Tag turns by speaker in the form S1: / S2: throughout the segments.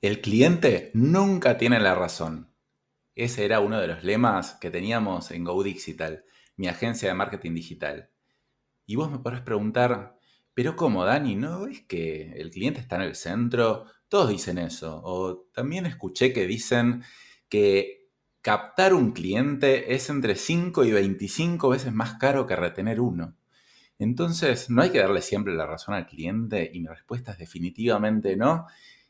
S1: El cliente nunca tiene la razón. Ese era uno de los lemas que teníamos en GoDigital, mi agencia de marketing digital. Y vos me podrás preguntar, pero ¿cómo, Dani? ¿No es que el cliente está en el centro? Todos dicen eso. O también escuché que dicen que captar un cliente es entre 5 y 25 veces más caro que retener uno. Entonces, no hay que darle siempre la razón al cliente y mi respuesta es definitivamente no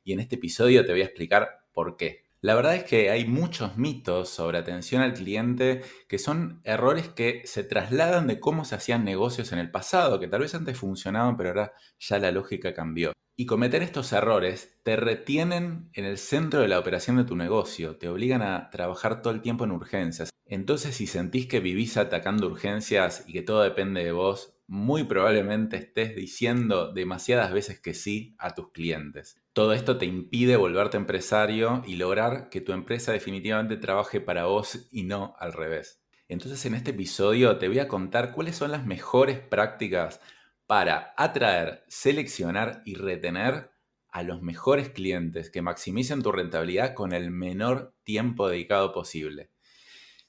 S1: y en este episodio te voy a explicar por qué. La verdad es que hay muchos mitos sobre atención al cliente que son errores que se trasladan de cómo se hacían negocios en el pasado, que tal vez antes funcionaban, pero ahora ya la lógica cambió. Y cometer estos errores te retienen en el centro de la operación de tu negocio, te obligan a trabajar todo el tiempo en urgencias. Entonces, si sentís que vivís atacando urgencias y que todo depende de vos, muy probablemente estés diciendo demasiadas veces que sí a tus clientes. Todo esto te impide volverte empresario y lograr que tu empresa definitivamente trabaje para vos y no al revés. Entonces en este episodio te voy a contar cuáles son las mejores prácticas para atraer, seleccionar y retener a los mejores clientes que maximicen tu rentabilidad con el menor tiempo dedicado posible.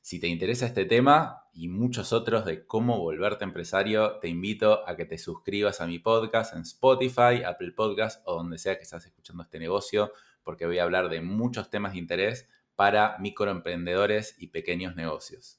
S1: Si te interesa este tema y muchos otros de cómo volverte empresario, te invito a que te suscribas a mi podcast en Spotify, Apple Podcast o donde sea que estés escuchando este negocio, porque voy a hablar de muchos temas de interés para microemprendedores y pequeños negocios.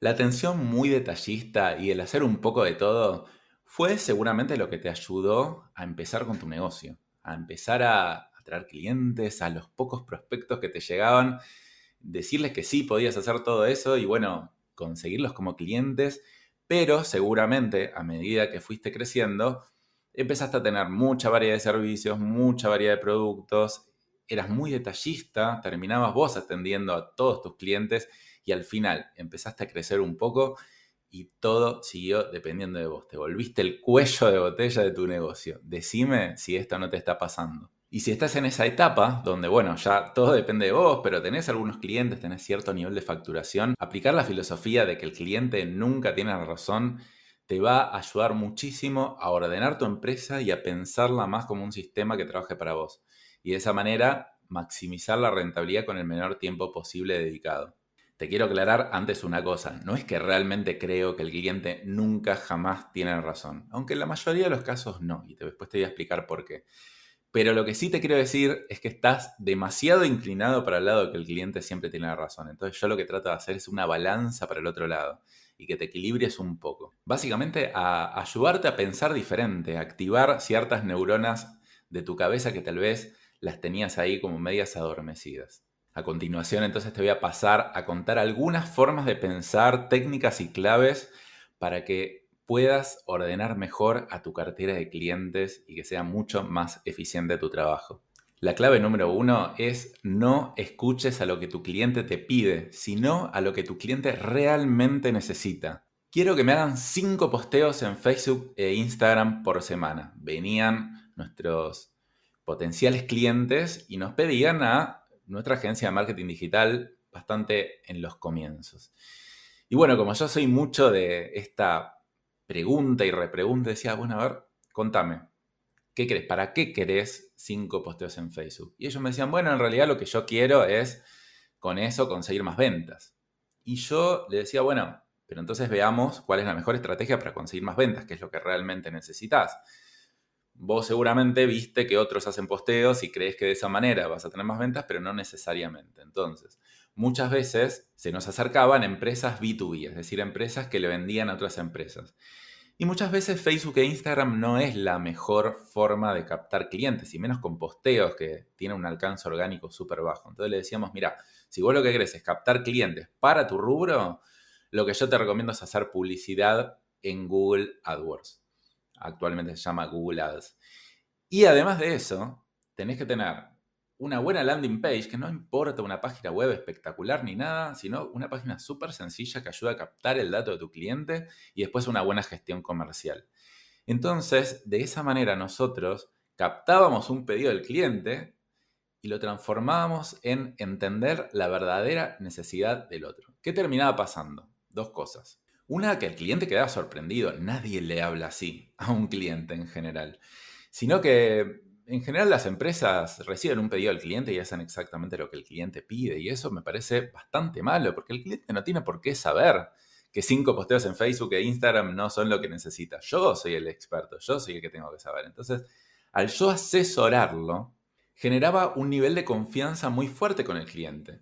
S1: La atención muy detallista y el hacer un poco de todo fue seguramente lo que te ayudó a empezar con tu negocio, a empezar a atraer clientes, a los pocos prospectos que te llegaban, decirles que sí podías hacer todo eso y bueno, conseguirlos como clientes, pero seguramente a medida que fuiste creciendo, empezaste a tener mucha variedad de servicios, mucha variedad de productos, eras muy detallista, terminabas vos atendiendo a todos tus clientes y al final empezaste a crecer un poco y todo siguió dependiendo de vos. Te volviste el cuello de botella de tu negocio. Decime si esto no te está pasando. Y si estás en esa etapa donde, bueno, ya todo depende de vos, pero tenés algunos clientes, tenés cierto nivel de facturación, aplicar la filosofía de que el cliente nunca tiene razón te va a ayudar muchísimo a ordenar tu empresa y a pensarla más como un sistema que trabaje para vos. Y de esa manera maximizar la rentabilidad con el menor tiempo posible dedicado. Te quiero aclarar antes una cosa, no es que realmente creo que el cliente nunca jamás tiene razón, aunque en la mayoría de los casos no, y después te voy a explicar por qué. Pero lo que sí te quiero decir es que estás demasiado inclinado para el lado de que el cliente siempre tiene la razón. Entonces yo lo que trato de hacer es una balanza para el otro lado y que te equilibres un poco. Básicamente a ayudarte a pensar diferente, a activar ciertas neuronas de tu cabeza que tal vez las tenías ahí como medias adormecidas. A continuación entonces te voy a pasar a contar algunas formas de pensar, técnicas y claves para que puedas ordenar mejor a tu cartera de clientes y que sea mucho más eficiente tu trabajo. La clave número uno es no escuches a lo que tu cliente te pide, sino a lo que tu cliente realmente necesita. Quiero que me hagan cinco posteos en Facebook e Instagram por semana. Venían nuestros potenciales clientes y nos pedían a nuestra agencia de marketing digital bastante en los comienzos. Y bueno, como yo soy mucho de esta pregunta y repregunta, decía, bueno, a ver, contame, ¿qué crees? ¿Para qué querés cinco posteos en Facebook? Y ellos me decían, bueno, en realidad lo que yo quiero es con eso conseguir más ventas. Y yo le decía, bueno, pero entonces veamos cuál es la mejor estrategia para conseguir más ventas, qué es lo que realmente necesitas. Vos seguramente viste que otros hacen posteos y crees que de esa manera vas a tener más ventas, pero no necesariamente. Entonces, muchas veces se nos acercaban empresas B2B, es decir, empresas que le vendían a otras empresas. Y muchas veces Facebook e Instagram no es la mejor forma de captar clientes, y menos con posteos que tienen un alcance orgánico súper bajo. Entonces le decíamos, mira, si vos lo que querés es captar clientes para tu rubro, lo que yo te recomiendo es hacer publicidad en Google AdWords actualmente se llama Google Ads. Y además de eso, tenés que tener una buena landing page, que no importa una página web espectacular ni nada, sino una página súper sencilla que ayuda a captar el dato de tu cliente y después una buena gestión comercial. Entonces, de esa manera nosotros captábamos un pedido del cliente y lo transformábamos en entender la verdadera necesidad del otro. ¿Qué terminaba pasando? Dos cosas. Una, que el cliente quedaba sorprendido. Nadie le habla así a un cliente en general. Sino que en general las empresas reciben un pedido del cliente y hacen exactamente lo que el cliente pide. Y eso me parece bastante malo, porque el cliente no tiene por qué saber que cinco posteos en Facebook e Instagram no son lo que necesita. Yo soy el experto, yo soy el que tengo que saber. Entonces, al yo asesorarlo, generaba un nivel de confianza muy fuerte con el cliente.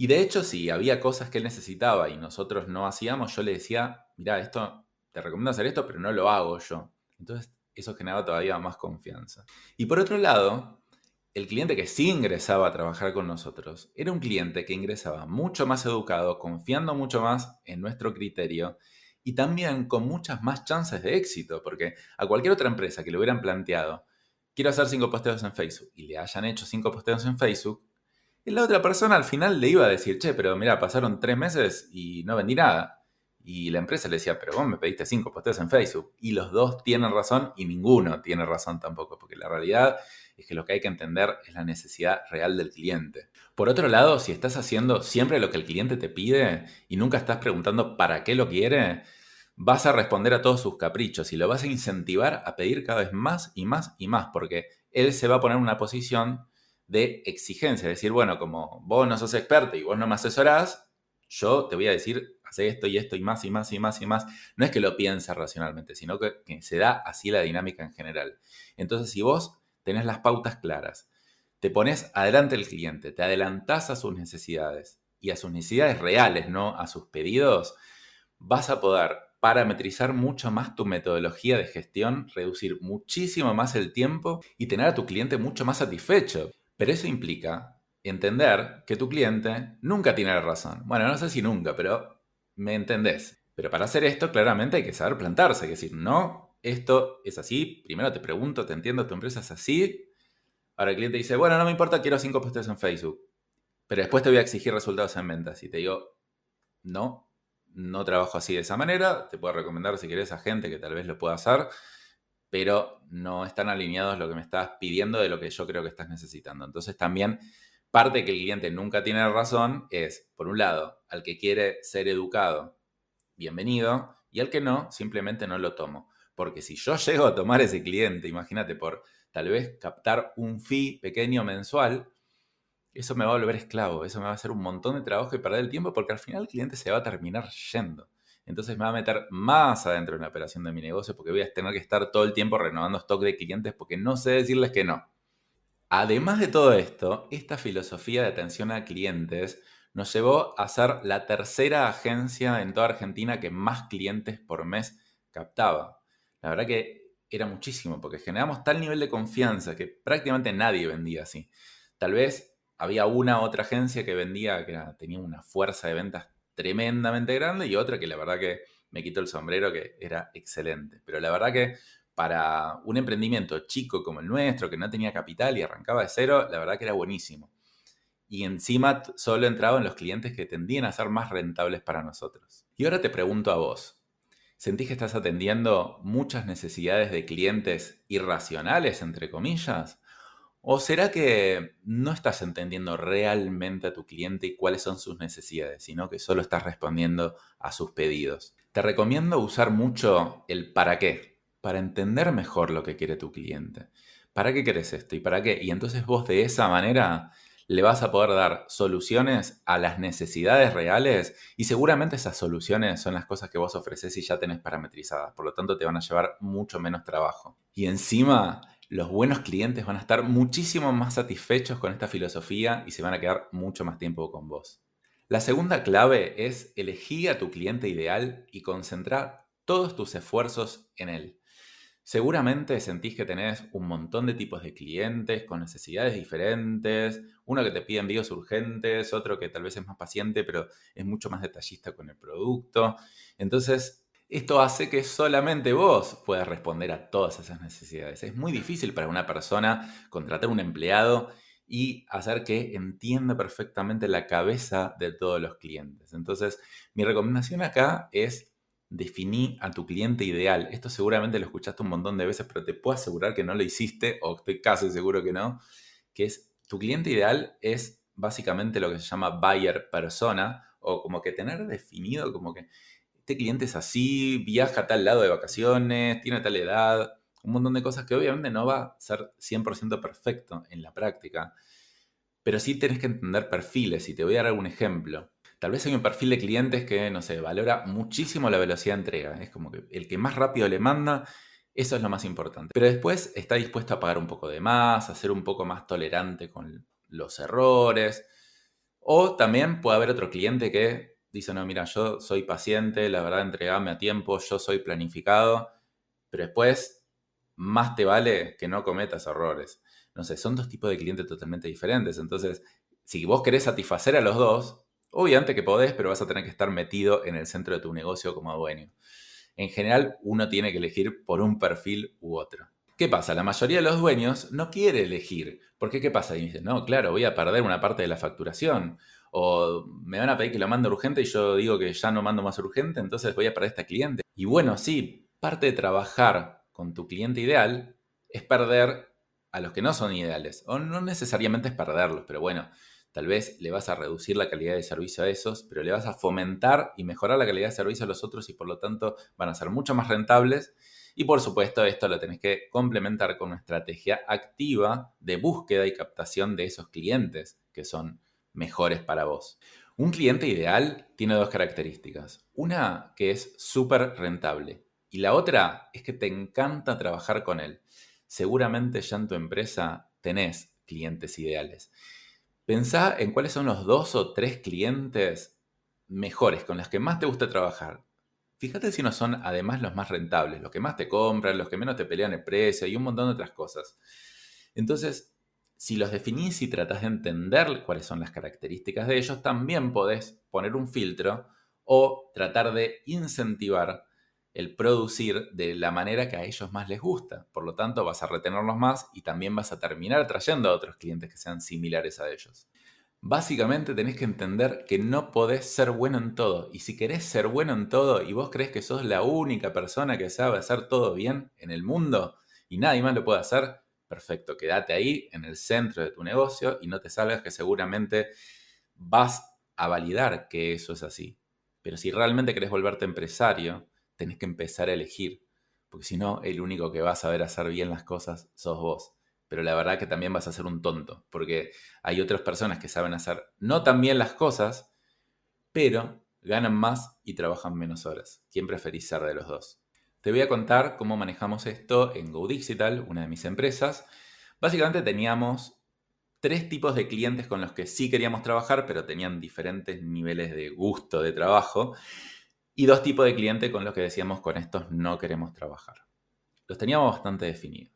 S1: Y de hecho, si había cosas que él necesitaba y nosotros no hacíamos, yo le decía, mira, esto, te recomiendo hacer esto, pero no lo hago yo. Entonces eso generaba todavía más confianza. Y por otro lado, el cliente que sí ingresaba a trabajar con nosotros era un cliente que ingresaba mucho más educado, confiando mucho más en nuestro criterio y también con muchas más chances de éxito, porque a cualquier otra empresa que le hubieran planteado, quiero hacer cinco posteos en Facebook y le hayan hecho cinco posteos en Facebook, y la otra persona al final le iba a decir, che, pero mira, pasaron tres meses y no vendí nada. Y la empresa le decía, pero vos me pediste cinco posteos en Facebook. Y los dos tienen razón y ninguno tiene razón tampoco, porque la realidad es que lo que hay que entender es la necesidad real del cliente. Por otro lado, si estás haciendo siempre lo que el cliente te pide y nunca estás preguntando para qué lo quiere, vas a responder a todos sus caprichos y lo vas a incentivar a pedir cada vez más y más y más, porque él se va a poner en una posición de exigencia, es decir, bueno, como vos no sos experto y vos no me asesorás, yo te voy a decir hace esto y esto y más y más y más y más. No es que lo piensa racionalmente, sino que, se da así la dinámica en general. Entonces, si vos tenés las pautas claras, te pones adelante el cliente, te adelantás a sus necesidades y a sus necesidades reales, no a sus pedidos, vas a poder parametrizar mucho más tu metodología de gestión, reducir muchísimo más el tiempo y tener a tu cliente mucho más satisfecho. Pero eso implica entender que tu cliente nunca tiene la razón. Bueno, no sé si nunca, pero ¿Me entendés? Pero para hacer esto, claramente hay que saber plantarse, hay que decir, no, esto es así, primero te pregunto, te entiendo, tu empresa es así. Ahora el cliente dice, bueno, no me importa, quiero cinco posteos en Facebook, pero después te voy a exigir resultados en ventas. Y te digo, no, no trabajo así de esa manera, te puedo recomendar si querés a gente que tal vez lo pueda hacer, pero no están alineados lo que me estás pidiendo de lo que yo creo que estás necesitando. Entonces también parte que el cliente nunca tiene razón es, por un lado, al que quiere ser educado, bienvenido, y al que no, simplemente no lo tomo. Porque si yo llego a tomar ese cliente, imagínate, por tal vez captar un fee pequeño mensual, eso me va a volver esclavo, eso me va a hacer un montón de trabajo y perder el tiempo porque al final el cliente se va a terminar yendo. Entonces me va a meter más adentro en la operación de mi negocio porque voy a tener que estar todo el tiempo renovando stock de clientes porque no sé decirles que no. Además de todo esto, esta filosofía de atención a clientes nos llevó a ser la tercera agencia en toda Argentina que más clientes por mes captaba. La verdad que era muchísimo, porque generamos tal nivel de confianza que prácticamente nadie vendía así. Tal vez había una otra agencia que vendía, que tenía una fuerza de ventas tremendamente grande y otra que la verdad que me quitó el sombrero que era excelente. Pero la verdad que para un emprendimiento chico como el nuestro, que no tenía capital y arrancaba de cero, la verdad que era buenísimo. Y encima solo entraban los clientes que tendían a ser más rentables para nosotros. Y ahora te pregunto a vos, ¿sentís que estás atendiendo muchas necesidades de clientes irracionales, entre comillas? ¿O será que no estás entendiendo realmente a tu cliente y cuáles son sus necesidades, sino que solo estás respondiendo a sus pedidos? Te recomiendo usar mucho el para qué para entender mejor lo que quiere tu cliente. ¿Para qué quieres esto? ¿Y para qué? Y entonces vos de esa manera le vas a poder dar soluciones a las necesidades reales y seguramente esas soluciones son las cosas que vos ofreces y ya tenés parametrizadas. Por lo tanto, te van a llevar mucho menos trabajo. Y encima, los buenos clientes van a estar muchísimo más satisfechos con esta filosofía y se van a quedar mucho más tiempo con vos. La segunda clave es elegir a tu cliente ideal y concentrar todos tus esfuerzos en él. Seguramente sentís que tenés un montón de tipos de clientes con necesidades diferentes, uno que te pide envíos urgentes, otro que tal vez es más paciente pero es mucho más detallista con el producto. Entonces, Esto hace que solamente vos puedas responder a todas esas necesidades. Es muy difícil para una persona contratar un empleado y hacer que entienda perfectamente la cabeza de todos los clientes. Entonces, mi recomendación acá es definir a tu cliente ideal. Esto seguramente lo escuchaste un montón de veces, pero te puedo asegurar que no lo hiciste, o estoy casi seguro que no, que es tu cliente ideal es básicamente lo que se llama buyer persona, o como que tener definido como que este cliente es así, viaja a tal lado de vacaciones, tiene tal edad, un montón de cosas que obviamente no va a ser 100% perfecto en la práctica, pero sí tenés que entender perfiles y te voy a dar algún ejemplo. Tal vez hay un perfil de clientes que, no sé, valora muchísimo la velocidad de entrega. Es como que el que más rápido le manda, eso es lo más importante. Pero después está dispuesto a pagar un poco de más, a ser un poco más tolerante con los errores. O también puede haber otro cliente que dice, no, mira, yo soy paciente, la verdad, entregame a tiempo, yo soy planificado, pero después más te vale que no cometas errores. No sé, son dos tipos de clientes totalmente diferentes. Entonces, si vos querés satisfacer a los dos, obviamente que podés, pero vas a tener que estar metido en el centro de tu negocio como dueño. En general, uno tiene que elegir por un perfil u otro. ¿Qué pasa? La mayoría de los dueños no quiere elegir. ¿Por qué? ¿Qué pasa? Y dicen, no, claro, voy a perder una parte de la facturación o me van a pedir que lo mande urgente y yo digo que ya no mando más urgente, entonces voy a perder este cliente. Y bueno, sí, parte de trabajar con tu cliente ideal es perder a los que no son ideales. O no necesariamente es perderlos, pero bueno, tal vez le vas a reducir la calidad de servicio a esos, pero le vas a fomentar y mejorar la calidad de servicio a los otros y por lo tanto van a ser mucho más rentables. Y por supuesto, esto lo tenés que complementar con una estrategia activa de búsqueda y captación de esos clientes que son mejores para vos. Un cliente ideal tiene dos características. Una que es súper rentable y la otra es que te encanta trabajar con él. Seguramente ya en tu empresa tenés clientes ideales. Pensá en cuáles son los dos o tres clientes mejores, con los que más te gusta trabajar. Fíjate si no son además los más rentables, los que más te compran, los que menos te pelean el precio y un montón de otras cosas. Entonces, si los definís y tratás de entender cuáles son las características de ellos, también podés poner un filtro o tratar de incentivar el producir de la manera que a ellos más les gusta. Por lo tanto, vas a retenerlos más y también vas a terminar trayendo a otros clientes que sean similares a ellos. Básicamente tenés que entender que no podés ser bueno en todo. Y si querés ser bueno en todo y vos crees que sos la única persona que sabe hacer todo bien en el mundo y nadie más lo puede hacer, perfecto, quédate ahí en el centro de tu negocio y no te salgas que seguramente vas a validar que eso es así. Pero si realmente querés volverte empresario, tenés que empezar a elegir, porque si no, el único que va a saber hacer bien las cosas sos vos. Pero la verdad que también vas a ser un tonto, porque hay otras personas que saben hacer no tan bien las cosas, pero ganan más y trabajan menos horas. ¿Quién preferís ser de los dos? Te voy a contar cómo manejamos esto en GoDigital, una de mis empresas. Básicamente teníamos tres tipos de clientes con los que sí queríamos trabajar, pero tenían diferentes niveles de gusto de trabajo. Y dos tipos de clientes con los que decíamos con estos no queremos trabajar. Los teníamos bastante definidos.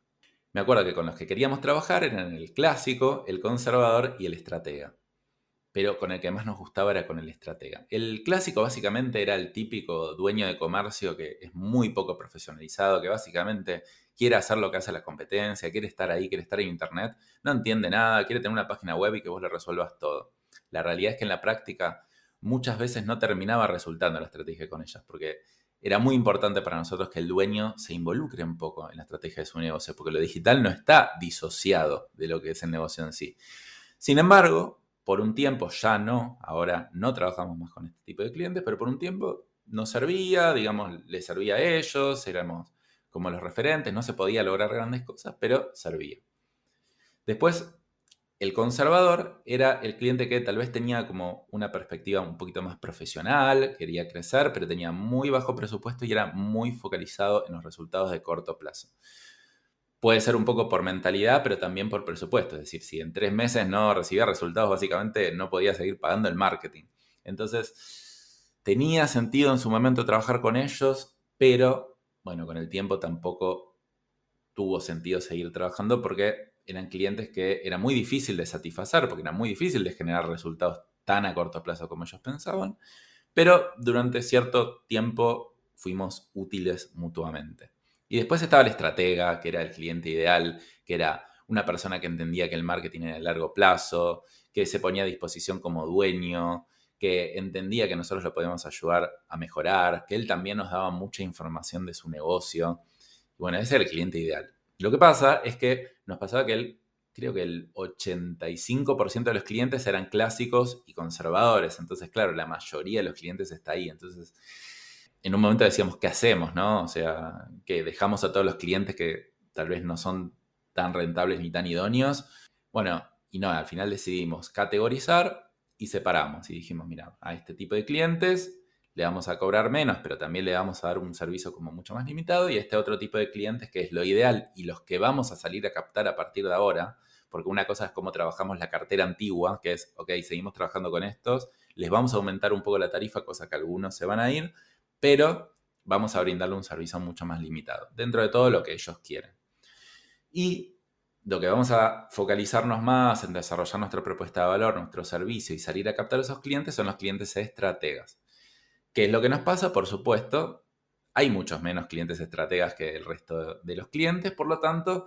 S1: Me acuerdo que con los que queríamos trabajar eran el clásico, el conservador y el estratega pero con el que más nos gustaba era con el estratega. El clásico básicamente era el típico dueño de comercio que es muy poco profesionalizado, que básicamente quiere hacer lo que hace la competencia, quiere estar ahí, quiere estar en internet, no entiende nada, quiere tener una página web y que vos le resuelvas todo. La realidad es que en la práctica muchas veces no terminaba resultando la estrategia con ellas, porque era muy importante para nosotros que el dueño se involucre un poco en la estrategia de su negocio, porque lo digital no está disociado de lo que es el negocio en sí. Sin embargo, por un tiempo ya no, ahora no trabajamos más con este tipo de clientes, pero por un tiempo nos servía, digamos, le servía a ellos, éramos como los referentes, no se podía lograr grandes cosas, pero servía. Después, el conservador era el cliente que tal vez tenía como una perspectiva un poquito más profesional, quería crecer, pero tenía muy bajo presupuesto y era muy focalizado en los resultados de corto plazo. Puede ser un poco por mentalidad, pero también por presupuesto. Es decir, si en tres meses no recibía resultados, básicamente no podía seguir pagando el marketing. Entonces, tenía sentido en su momento trabajar con ellos, pero bueno, con el tiempo tampoco tuvo sentido seguir trabajando porque eran clientes que era muy difícil de satisfacer, porque era muy difícil de generar resultados tan a corto plazo como ellos pensaban. Pero durante cierto tiempo fuimos útiles mutuamente. Y después estaba el estratega, que era el cliente ideal, que era una persona que entendía que el marketing era a largo plazo, que se ponía a disposición como dueño, que entendía que nosotros lo podíamos ayudar a mejorar, que él también nos daba mucha información de su negocio. bueno, ese era el cliente ideal. Lo que pasa es que nos pasaba que él, creo que el 85% de los clientes eran clásicos y conservadores. Entonces, claro, la mayoría de los clientes está ahí. Entonces, en un momento decíamos, ¿qué hacemos? ¿No? O sea, que dejamos a todos los clientes que tal vez no son tan rentables ni tan idóneos. Bueno, y no, al final decidimos categorizar y separamos. Y dijimos, mira, a este tipo de clientes le vamos a cobrar menos, pero también le vamos a dar un servicio como mucho más limitado. Y a este otro tipo de clientes que es lo ideal y los que vamos a salir a captar a partir de ahora, porque una cosa es cómo trabajamos la cartera antigua, que es, ok, seguimos trabajando con estos, les vamos a aumentar un poco la tarifa, cosa que algunos se van a ir, pero vamos a brindarle un servicio mucho más limitado, dentro de todo lo que ellos quieren. Y lo que vamos a focalizarnos más en desarrollar nuestra propuesta de valor, nuestro servicio y salir a captar a esos clientes son los clientes estrategas. ¿Qué es lo que nos pasa? Por supuesto, hay muchos menos clientes estrategas que el resto de los clientes, por lo tanto,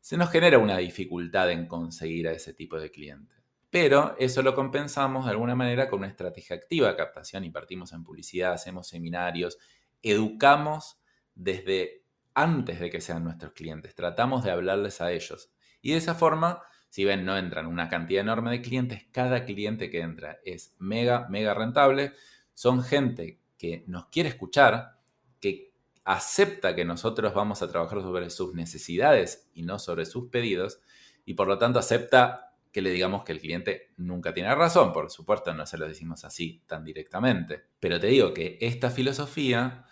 S1: se nos genera una dificultad en conseguir a ese tipo de clientes. Pero eso lo compensamos de alguna manera con una estrategia activa de captación, invertimos en publicidad, hacemos seminarios, educamos desde antes de que sean nuestros clientes. Tratamos de hablarles a ellos. Y de esa forma, si ven, no entran una cantidad enorme de clientes, cada cliente que entra es mega, mega rentable. Son gente que nos quiere escuchar, que acepta que nosotros vamos a trabajar sobre sus necesidades y no sobre sus pedidos, y por lo tanto acepta que le digamos que el cliente nunca tiene razón. Por supuesto, no se lo decimos así tan directamente. Pero te digo que esta filosofía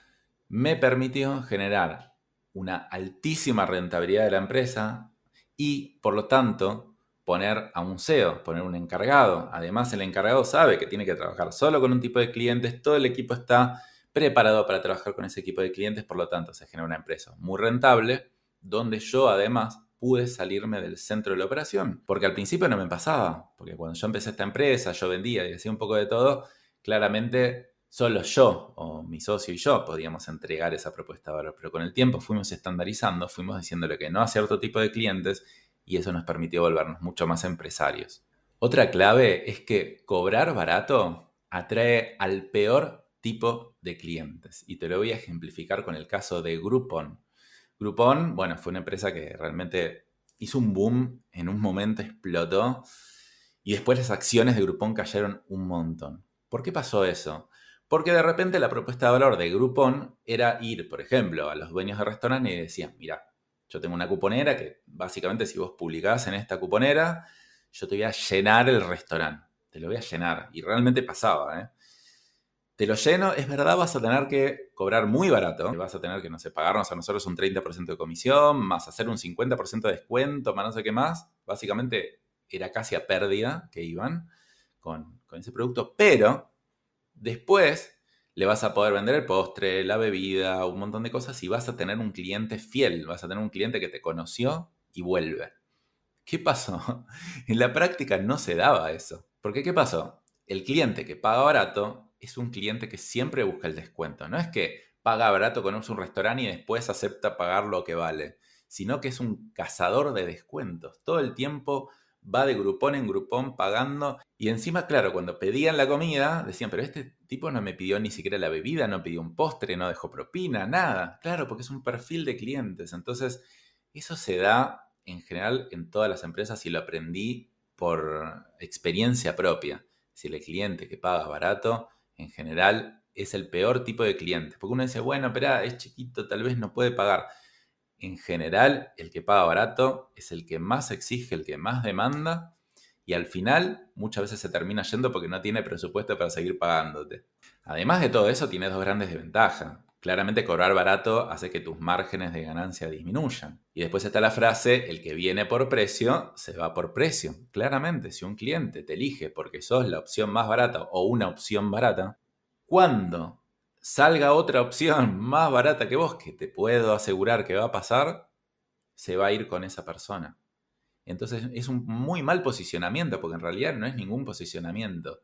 S1: me permitió generar una altísima rentabilidad de la empresa y, por lo tanto, poner a un CEO, poner un encargado. Además, el encargado sabe que tiene que trabajar solo con un tipo de clientes, todo el equipo está preparado para trabajar con ese equipo de clientes, por lo tanto, se genera una empresa muy rentable, donde yo además pude salirme del centro de la operación, porque al principio no me pasaba, porque cuando yo empecé esta empresa, yo vendía y hacía un poco de todo, claramente solo yo o mi socio y yo podíamos entregar esa propuesta de valor, pero con el tiempo fuimos estandarizando, fuimos diciéndole que no a cierto tipo de clientes y eso nos permitió volvernos mucho más empresarios. Otra clave es que cobrar barato atrae al peor tipo de clientes y te lo voy a ejemplificar con el caso de Groupon. Groupon, bueno, fue una empresa que realmente hizo un boom, en un momento explotó y después las acciones de Groupon cayeron un montón. ¿Por qué pasó eso? Porque de repente la propuesta de valor de Groupon era ir, por ejemplo, a los dueños de restaurantes y decían, mira, yo tengo una cuponera que básicamente si vos publicás en esta cuponera, yo te voy a llenar el restaurante. Te lo voy a llenar. Y realmente pasaba, ¿eh? Te lo lleno, es verdad, vas a tener que cobrar muy barato. Vas a tener que, no sé, pagarnos a nosotros un 30% de comisión, más hacer un 50% de descuento, más no sé qué más. Básicamente era casi a pérdida que iban con, con ese producto. Pero Después le vas a poder vender el postre, la bebida, un montón de cosas y vas a tener un cliente fiel, vas a tener un cliente que te conoció y vuelve. ¿Qué pasó? En la práctica no se daba eso. Porque ¿qué pasó? El cliente que paga barato es un cliente que siempre busca el descuento. No es que paga barato, conoce un restaurante y después acepta pagar lo que vale, sino que es un cazador de descuentos. Todo el tiempo va de grupón en grupón pagando. Y encima, claro, cuando pedían la comida, decían, pero este tipo no me pidió ni siquiera la bebida, no pidió un postre, no dejó propina, nada. Claro, porque es un perfil de clientes. Entonces, eso se da en general en todas las empresas y lo aprendí por experiencia propia. Si el cliente que paga barato, en general, es el peor tipo de cliente. Porque uno dice, bueno, pero es chiquito, tal vez no puede pagar en general, el que paga barato es el que más exige, el que más demanda, y al final muchas veces se termina yendo porque no tiene presupuesto para seguir pagándote. Además de todo eso, tiene dos grandes desventajas. Claramente cobrar barato hace que tus márgenes de ganancia disminuyan. Y después está la frase, el que viene por precio, se va por precio. Claramente, si un cliente te elige porque sos la opción más barata o una opción barata, ¿cuándo salga otra opción más barata que vos, que te puedo asegurar que va a pasar, se va a ir con esa persona. Entonces es un muy mal posicionamiento, porque en realidad no es ningún posicionamiento.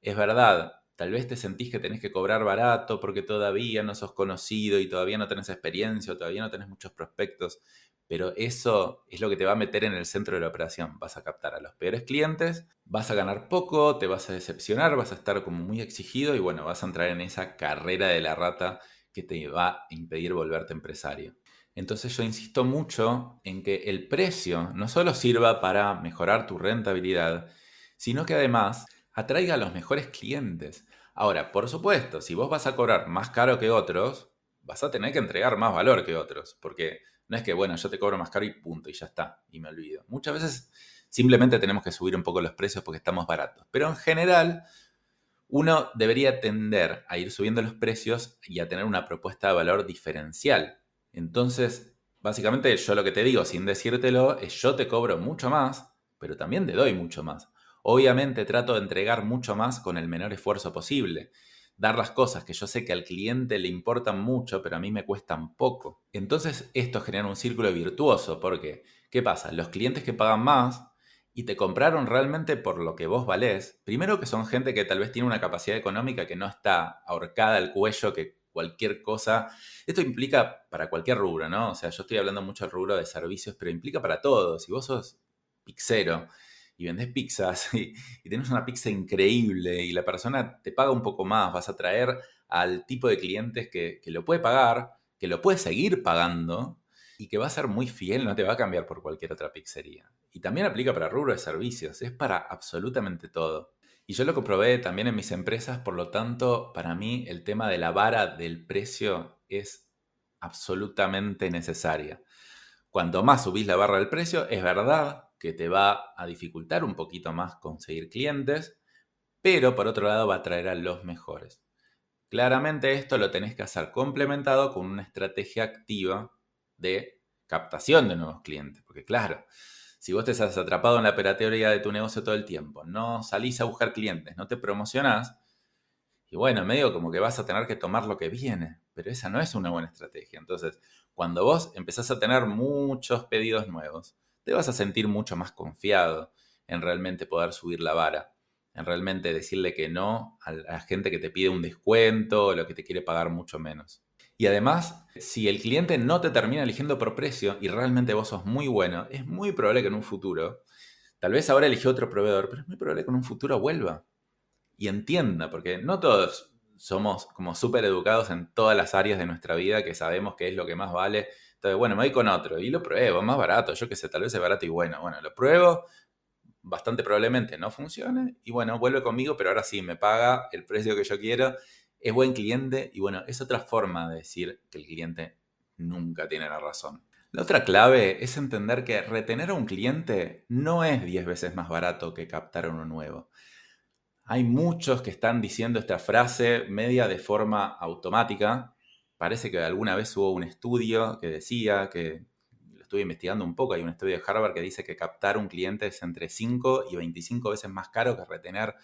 S1: Es verdad, Tal vez te sentís que tenés que cobrar barato porque todavía no sos conocido y todavía no tenés experiencia o todavía no tenés muchos prospectos, pero eso es lo que te va a meter en el centro de la operación. Vas a captar a los peores clientes, vas a ganar poco, te vas a decepcionar, vas a estar como muy exigido y bueno, vas a entrar en esa carrera de la rata que te va a impedir volverte empresario. Entonces yo insisto mucho en que el precio no solo sirva para mejorar tu rentabilidad, sino que además atraiga a los mejores clientes. Ahora, por supuesto, si vos vas a cobrar más caro que otros, vas a tener que entregar más valor que otros, porque no es que, bueno, yo te cobro más caro y punto, y ya está, y me olvido. Muchas veces simplemente tenemos que subir un poco los precios porque estamos baratos, pero en general uno debería tender a ir subiendo los precios y a tener una propuesta de valor diferencial. Entonces, básicamente yo lo que te digo sin decírtelo es yo te cobro mucho más, pero también te doy mucho más. Obviamente trato de entregar mucho más con el menor esfuerzo posible. Dar las cosas que yo sé que al cliente le importan mucho, pero a mí me cuestan poco. Entonces esto genera un círculo virtuoso, porque ¿qué pasa? Los clientes que pagan más y te compraron realmente por lo que vos valés, primero que son gente que tal vez tiene una capacidad económica que no está ahorcada al cuello, que cualquier cosa. Esto implica para cualquier rubro, ¿no? O sea, yo estoy hablando mucho del rubro de servicios, pero implica para todo. Si vos sos pixero y vendes pizzas y, tenés una pizza increíble y la persona te paga un poco más, vas a traer al tipo de clientes que, que lo puede pagar, que lo puede seguir pagando y que va a ser muy fiel, no te va a cambiar por cualquier otra pizzería. Y también aplica para rubro de servicios, es para absolutamente todo. Y yo lo comprobé también en mis empresas, por lo tanto, para mí el tema de la vara del precio es absolutamente necesaria. Cuanto más subís la barra del precio, es verdad que te va a dificultar un poquito más conseguir clientes, pero por otro lado va a traer a los mejores. Claramente esto lo tenés que hacer complementado con una estrategia activa de captación de nuevos clientes, porque claro, si vos te has atrapado en la teoría de tu negocio todo el tiempo, no salís a buscar clientes, no te promocionás, y bueno, medio como que vas a tener que tomar lo que viene, pero esa no es una buena estrategia. Entonces, cuando vos empezás a tener muchos pedidos nuevos, te vas a sentir mucho más confiado en realmente poder subir la vara, en realmente decirle que no a la gente que te pide un descuento o lo que te quiere pagar mucho menos. Y además, si el cliente no te termina eligiendo por precio y realmente vos sos muy bueno, es muy probable que en un futuro, tal vez ahora eligió otro proveedor, pero es muy probable que en un futuro vuelva y entienda, porque no todos somos como súper educados en todas las áreas de nuestra vida que sabemos qué es lo que más vale entonces, bueno, me voy con otro y lo pruebo, más barato, yo qué sé, tal vez es barato y bueno. Bueno, lo pruebo, bastante probablemente no funcione y bueno, vuelve conmigo, pero ahora sí, me paga el precio que yo quiero, es buen cliente y bueno, es otra forma de decir que el cliente nunca tiene la razón. La otra clave es entender que retener a un cliente no es 10 veces más barato que captar a uno nuevo. Hay muchos que están diciendo esta frase media de forma automática, Parece que alguna vez hubo un estudio que decía que, lo estuve investigando un poco, hay un estudio de Harvard que dice que captar un cliente es entre 5 y 25 veces más caro que retener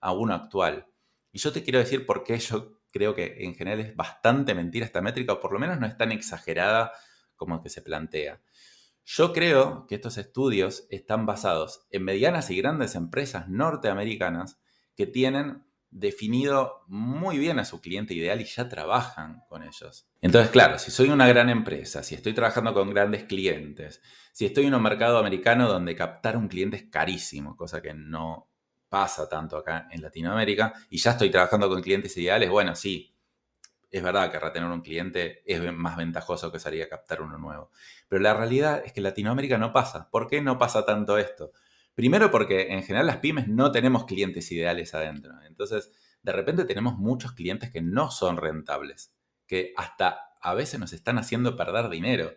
S1: a uno actual. Y yo te quiero decir por qué yo creo que en general es bastante mentira esta métrica, o por lo menos no es tan exagerada como que se plantea. Yo creo que estos estudios están basados en medianas y grandes empresas norteamericanas que tienen definido muy bien a su cliente ideal y ya trabajan con ellos. Entonces, claro, si soy una gran empresa, si estoy trabajando con grandes clientes, si estoy en un mercado americano donde captar un cliente es carísimo, cosa que no pasa tanto acá en Latinoamérica, y ya estoy trabajando con clientes ideales, bueno, sí, es verdad que retener un cliente es más ventajoso que salir a captar uno nuevo. Pero la realidad es que en Latinoamérica no pasa. ¿Por qué no pasa tanto esto? Primero porque en general las pymes no tenemos clientes ideales adentro. Entonces, de repente tenemos muchos clientes que no son rentables, que hasta a veces nos están haciendo perder dinero.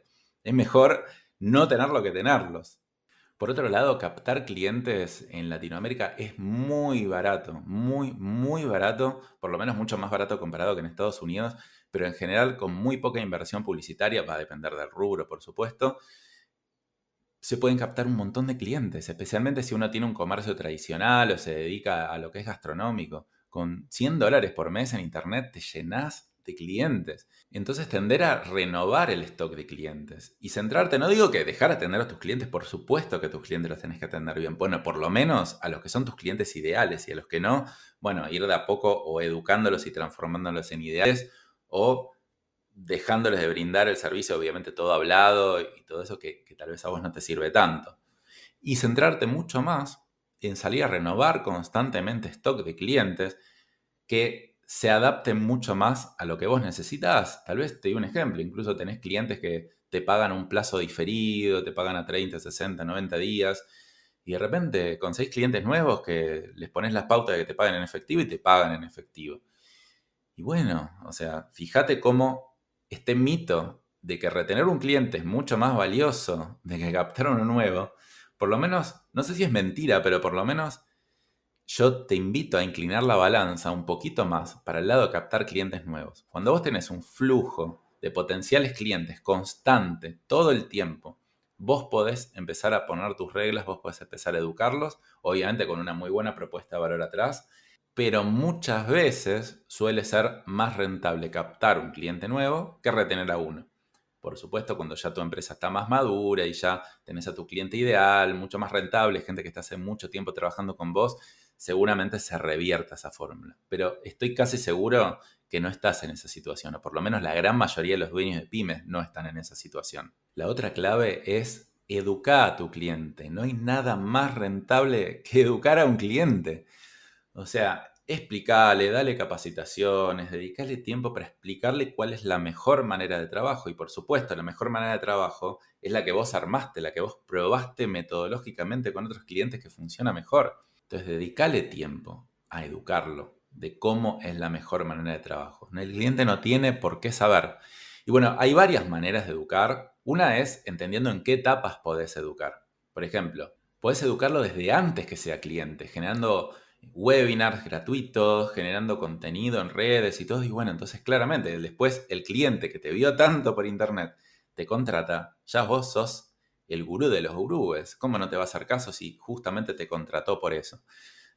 S1: Es mejor no tenerlo que tenerlos. Por otro lado, captar clientes en Latinoamérica es muy barato, muy, muy barato, por lo menos mucho más barato comparado que en Estados Unidos, pero en general con muy poca inversión publicitaria, va a depender del rubro, por supuesto, se pueden captar un montón de clientes, especialmente si uno tiene un comercio tradicional o se dedica a lo que es gastronómico. Con 100 dólares por mes en Internet te llenas de clientes. Entonces tender a renovar el stock de clientes y centrarte, no digo que dejar atender a tus clientes, por supuesto que tus clientes los tenés que atender bien, bueno, por lo menos a los que son tus clientes ideales y a los que no, bueno, ir de a poco o educándolos y transformándolos en ideales o dejándoles de brindar el servicio, obviamente todo hablado y todo eso que, tal vez a vos no te sirve tanto. Y centrarte mucho más en salir a renovar constantemente stock de clientes que se adapten mucho más a lo que vos necesitas. Tal vez te doy un ejemplo, incluso tenés clientes que te pagan un plazo diferido, te pagan a 30, 60, 90 días, y de repente conseguís clientes nuevos que les pones las pautas de que te paguen en efectivo y te pagan en efectivo. Y bueno, o sea, fíjate cómo este mito de que retener un cliente es mucho más valioso de que captar uno nuevo, por lo menos, no sé si es mentira, pero por lo menos yo te invito a inclinar la balanza un poquito más para el lado de captar clientes nuevos. Cuando vos tenés un flujo de potenciales clientes constante todo el tiempo, vos podés empezar a poner tus reglas, vos podés empezar a educarlos, obviamente con una muy buena propuesta de valor atrás, pero muchas veces suele ser más rentable captar un cliente nuevo que retener a uno. Por supuesto, cuando ya tu empresa está más madura y ya tenés a tu cliente ideal, mucho más rentable, gente que está hace mucho tiempo trabajando con vos, seguramente se revierta esa fórmula. Pero estoy casi seguro que no estás en esa situación, o por lo menos la gran mayoría de los dueños de pymes no están en esa situación. La otra clave es educar a tu cliente. No hay nada más rentable que educar a un cliente. O sea, explicarle, dale capacitaciones, dedicarle tiempo para explicarle cuál es la mejor manera de trabajo. Y por supuesto, la mejor manera de trabajo es la que vos armaste, la que vos probaste metodológicamente con otros clientes que funciona mejor. Entonces, dedícale tiempo a educarlo de cómo es la mejor manera de trabajo. El cliente no tiene por qué saber. Y bueno, hay varias maneras de educar. Una es entendiendo en qué etapas podés educar. Por ejemplo, podés educarlo desde antes que sea cliente, generando webinars gratuitos, generando contenido en redes y todo. Y bueno, entonces claramente después el cliente que te vio tanto por internet te contrata, ya vos sos el gurú de los gurúes. ¿Cómo no te va a hacer caso si justamente te contrató por eso?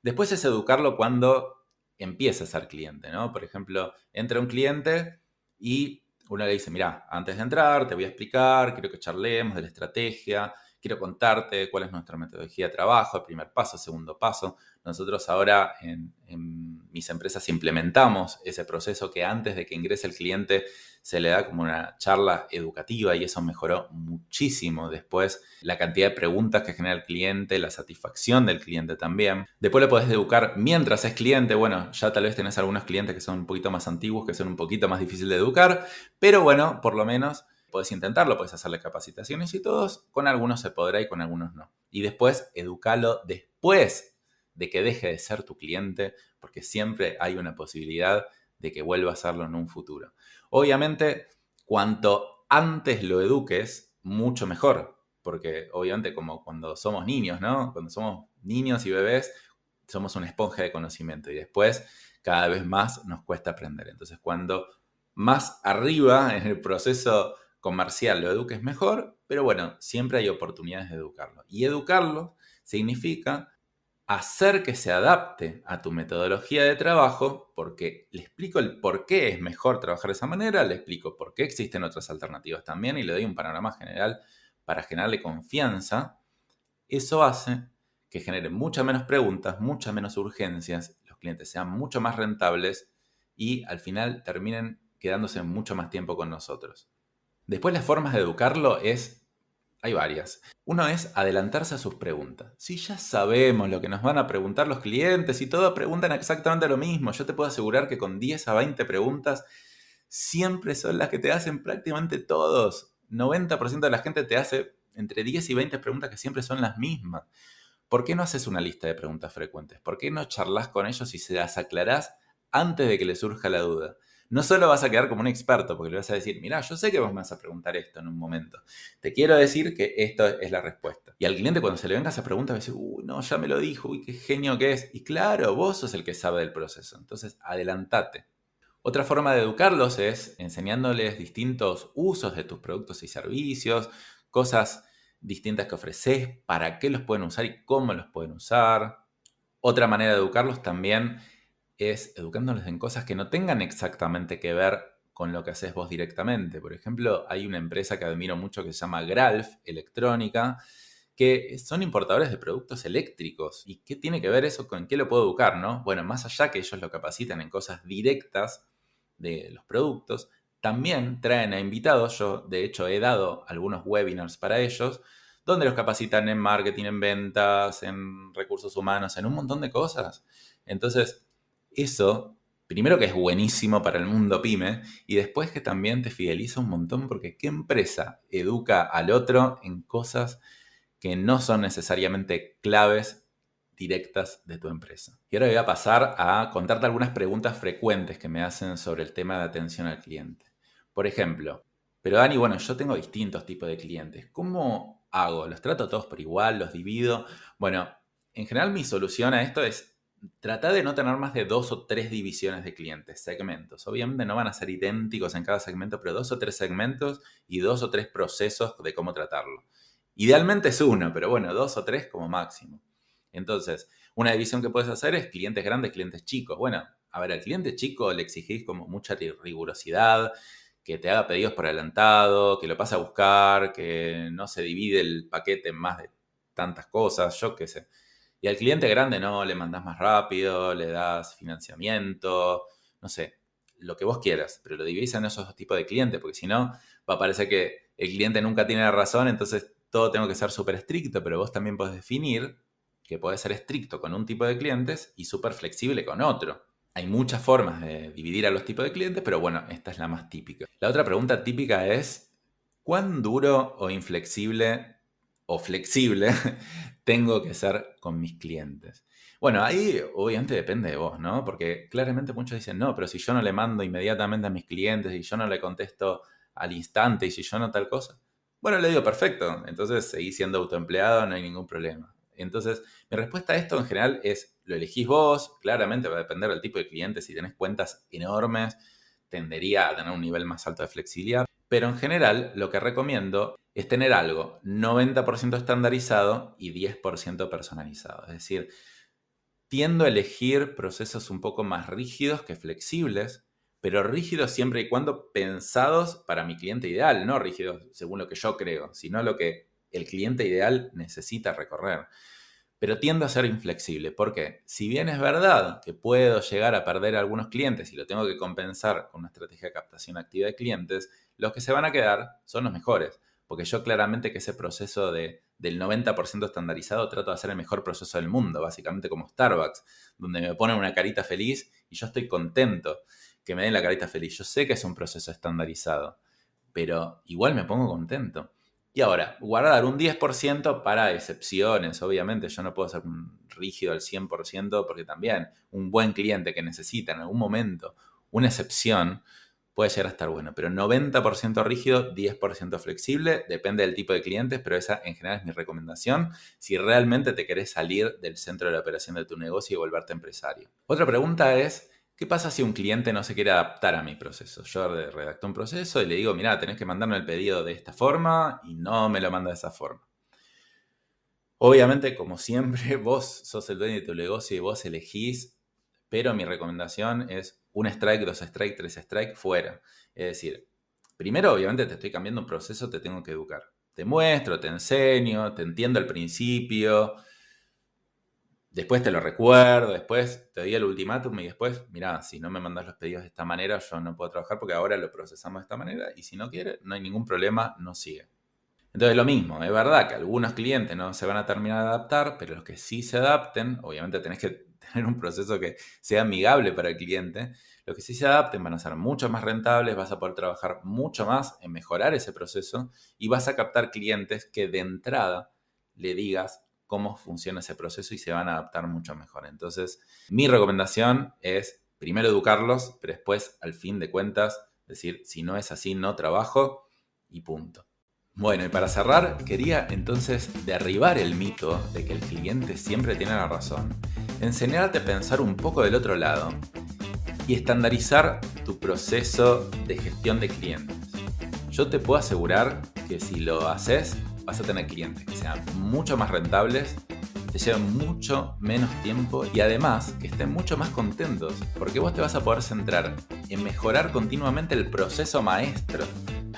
S1: Después es educarlo cuando empieza a ser cliente, ¿no? Por ejemplo, entra un cliente y uno le dice, mira, antes de entrar te voy a explicar, quiero que charlemos de la estrategia, quiero contarte cuál es nuestra metodología de trabajo, el primer paso, segundo paso. Nosotros ahora en, mis empresas implementamos ese proceso que antes de que ingrese el cliente se le da como una charla educativa y eso mejoró muchísimo después la cantidad de preguntas que genera el cliente, la satisfacción del cliente también. Después lo podés educar mientras es cliente, bueno, ya tal vez tenés algunos clientes que son un poquito más antiguos, que son un poquito más difíciles de educar, pero bueno, por lo menos Puedes intentarlo, puedes hacerle capacitaciones y todos, con algunos se podrá y con algunos no. Y después, educalo después de que deje de ser tu cliente, porque siempre hay una posibilidad de que vuelva a serlo en un futuro. Obviamente, cuanto antes lo eduques, mucho mejor, porque obviamente como cuando somos niños, ¿no? Cuando somos niños y bebés, somos una esponja de conocimiento y después cada vez más nos cuesta aprender. Entonces, cuando más arriba en el proceso comercial lo eduques mejor, pero bueno, siempre hay oportunidades de educarlo. Y educarlo significa hacer que se adapte a tu metodología de trabajo, porque le explico el por qué es mejor trabajar de esa manera, le explico por qué existen otras alternativas también y le doy un panorama general para generarle confianza. Eso hace que genere muchas menos preguntas, muchas menos urgencias, los clientes sean mucho más rentables y al final terminen quedándose mucho más tiempo con nosotros. Después las formas de educarlo es... Hay varias. Uno es adelantarse a sus preguntas. Si ya sabemos lo que nos van a preguntar los clientes y todos preguntan exactamente lo mismo, yo te puedo asegurar que con 10 a 20 preguntas siempre son las que te hacen prácticamente todos. 90% de la gente te hace entre 10 y 20 preguntas que siempre son las mismas. ¿Por qué no haces una lista de preguntas frecuentes? ¿Por qué no charlas con ellos y se las aclarás antes de que les surja la duda? No solo vas a quedar como un experto, porque le vas a decir, mira, yo sé que vos me vas a preguntar esto en un momento. Te quiero decir que esto es la respuesta. Y al cliente cuando se le venga esa pregunta, a decir, uy, no, ya me lo dijo, uy, qué genio que es. Y claro, vos sos el que sabe del proceso. Entonces, adelantate. Otra forma de educarlos es enseñándoles distintos usos de tus productos y servicios, cosas distintas que ofreces, para qué los pueden usar y cómo los pueden usar. Otra manera de educarlos también es educándoles en cosas que no tengan exactamente que ver con lo que haces vos directamente. Por ejemplo, hay una empresa que admiro mucho que se llama Gralf Electrónica, que son importadores de productos eléctricos. ¿Y qué tiene que ver eso con qué lo puedo educar, no? Bueno, más allá que ellos lo capacitan en cosas directas de los productos, también traen a invitados. Yo, de hecho, he dado algunos webinars para ellos, donde los capacitan en marketing, en ventas, en recursos humanos, en un montón de cosas. Entonces, eso, primero que es buenísimo para el mundo pyme, y después que también te fideliza un montón, porque ¿qué empresa educa al otro en cosas que no son necesariamente claves directas de tu empresa. Y ahora voy a pasar a contarte algunas preguntas frecuentes que me hacen sobre el tema de atención al cliente. Por ejemplo, pero Dani, bueno, yo tengo distintos tipos de clientes. ¿Cómo hago? ¿Los trato todos por igual? ¿Los divido? Bueno, en general mi solución a esto es tratar de no tener más de dos o tres divisiones de clientes, segmentos. Obviamente no van a ser idénticos en cada segmento, pero dos o tres segmentos y dos o tres procesos de cómo tratarlo. Idealmente es uno, pero bueno, dos o tres como máximo. Entonces, una división que puedes hacer es clientes grandes, clientes chicos. Bueno, a ver, al cliente chico le exigís como mucha rigurosidad, que te haga pedidos por adelantado, que lo pase a buscar, que no se divide el paquete en más de tantas cosas, yo qué sé. Y al cliente grande no, le mandás más rápido, le das financiamiento, no sé, lo que vos quieras, pero lo dividís en esos tipos de clientes, porque si no, va a parecer que el cliente nunca tiene razón, entonces todo tengo que ser súper estricto, pero vos también podés definir que podés ser estricto con un tipo de clientes y súper flexible con otro. Hay muchas formas de dividir a los tipos de clientes, pero bueno, esta es la más típica. La otra pregunta típica es, ¿cuán duro o inflexible o flexible tengo que ser con mis clientes? Bueno, ahí obviamente depende de vos, ¿no? Porque claramente muchos dicen, no, pero si yo no le mando inmediatamente a mis clientes y yo no le contesto al instante y si yo no tal cosa, bueno, le digo, perfecto. Entonces seguí siendo autoempleado, no hay ningún problema. Entonces, mi respuesta a esto en general es, lo elegís vos, claramente va a depender del tipo de cliente. Si tenés cuentas enormes, tendería a tener un nivel más alto de flexibilidad. Pero en general, lo que recomiendo es tener algo 90% estandarizado y 10% personalizado. Es decir, tiendo a elegir procesos un poco más rígidos que flexibles pero rígidos siempre y cuando pensados para mi cliente ideal, no rígidos según lo que yo creo, sino lo que el cliente ideal necesita recorrer. Pero tiendo a ser inflexible, porque si bien es verdad que puedo llegar a perder algunos clientes y lo tengo que compensar con una estrategia de captación activa de clientes, los que se van a quedar son los mejores, porque yo claramente que ese proceso de, del 90% estandarizado trato de hacer el mejor proceso del mundo, básicamente como Starbucks, donde me ponen una carita feliz y yo estoy contento que me den la carita feliz. Yo sé que es un proceso estandarizado, pero igual me pongo contento. Y ahora, guardar un 10% para excepciones, obviamente. Yo no puedo ser rígido al 100% porque también un buen cliente que necesita en algún momento una excepción puede llegar a estar bueno. Pero 90% rígido, 10% flexible, depende del tipo de clientes, pero esa en general es mi recomendación si realmente te querés salir del centro de la operación de tu negocio y volverte empresario. Otra pregunta es, ¿Qué pasa si un cliente no se quiere adaptar a mi proceso? Yo redacto un proceso y le digo, mira, tenés que mandarme el pedido de esta forma y no me lo manda de esa forma. Obviamente, como siempre, vos sos el dueño de tu negocio y vos elegís, pero mi recomendación es un strike, dos strike, tres strike, fuera. Es decir, primero, obviamente, te estoy cambiando un proceso, te tengo que educar. Te muestro, te enseño, te entiendo al principio, Después te lo recuerdo, después te doy el ultimátum y después, mira, si no me mandas los pedidos de esta manera, yo no puedo trabajar porque ahora lo procesamos de esta manera y si no quiere, no hay ningún problema, no sigue. Entonces lo mismo, es verdad que algunos clientes no se van a terminar de adaptar, pero los que sí se adapten, obviamente tenés que tener un proceso que sea amigable para el cliente, los que sí se adapten van a ser mucho más rentables, vas a poder trabajar mucho más en mejorar ese proceso y vas a captar clientes que de entrada le digas cómo funciona ese proceso y se van a adaptar mucho mejor. Entonces, mi recomendación es primero educarlos, pero después, al fin de cuentas, decir, si no es así, no trabajo y punto. Bueno, y para cerrar, quería entonces derribar el mito de que el cliente siempre tiene la razón, enseñarte a pensar un poco del otro lado y estandarizar tu proceso de gestión de clientes. Yo te puedo asegurar que si lo haces, vas a tener clientes que sean mucho más rentables te lleven mucho menos tiempo y además que estén mucho más contentos, porque vos te vas a poder centrar en mejorar continuamente el proceso maestro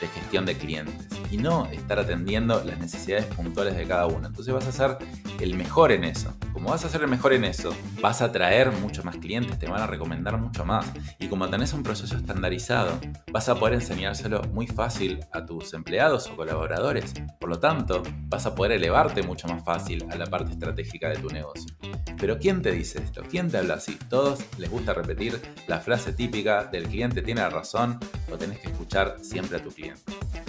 S1: de gestión de clientes y no estar atendiendo las necesidades puntuales de cada uno. Entonces vas a ser el mejor en eso. Como vas a ser el mejor en eso, vas a atraer mucho más clientes, te van a recomendar mucho más. Y como tenés un proceso estandarizado, vas a poder enseñárselo muy fácil a tus empleados o colaboradores. Por lo tanto, vas a poder elevarte mucho más fácil a la parte estratégica de tu negocio. Pero ¿quién te dice esto? ¿Quién te habla así? Todos les gusta repetir la frase típica del cliente tiene la razón o tenés que escuchar siempre a tu cliente.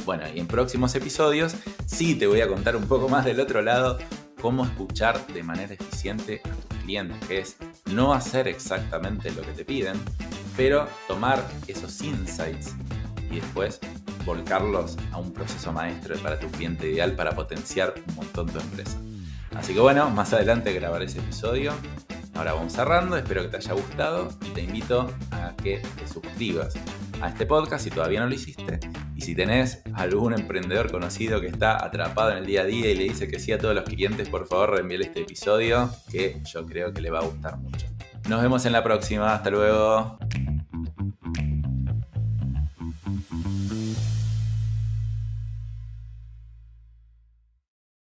S1: Bueno, y en próximos episodios sí te voy a contar un poco más del otro lado cómo escuchar de manera eficiente a tus clientes, que es no hacer exactamente lo que te piden, pero tomar esos insights y después volcarlos a un proceso maestro para tu cliente ideal para potenciar un montón tu empresa. Así que bueno, más adelante grabaré ese episodio. Ahora vamos cerrando, espero que te haya gustado y te invito a que te suscribas a este podcast si todavía no lo hiciste. Y si tenés algún emprendedor conocido que está atrapado en el día a día y le dice que sí a todos los clientes, por favor reenvíale este episodio que yo creo que le va a gustar mucho. Nos vemos en la próxima, hasta luego.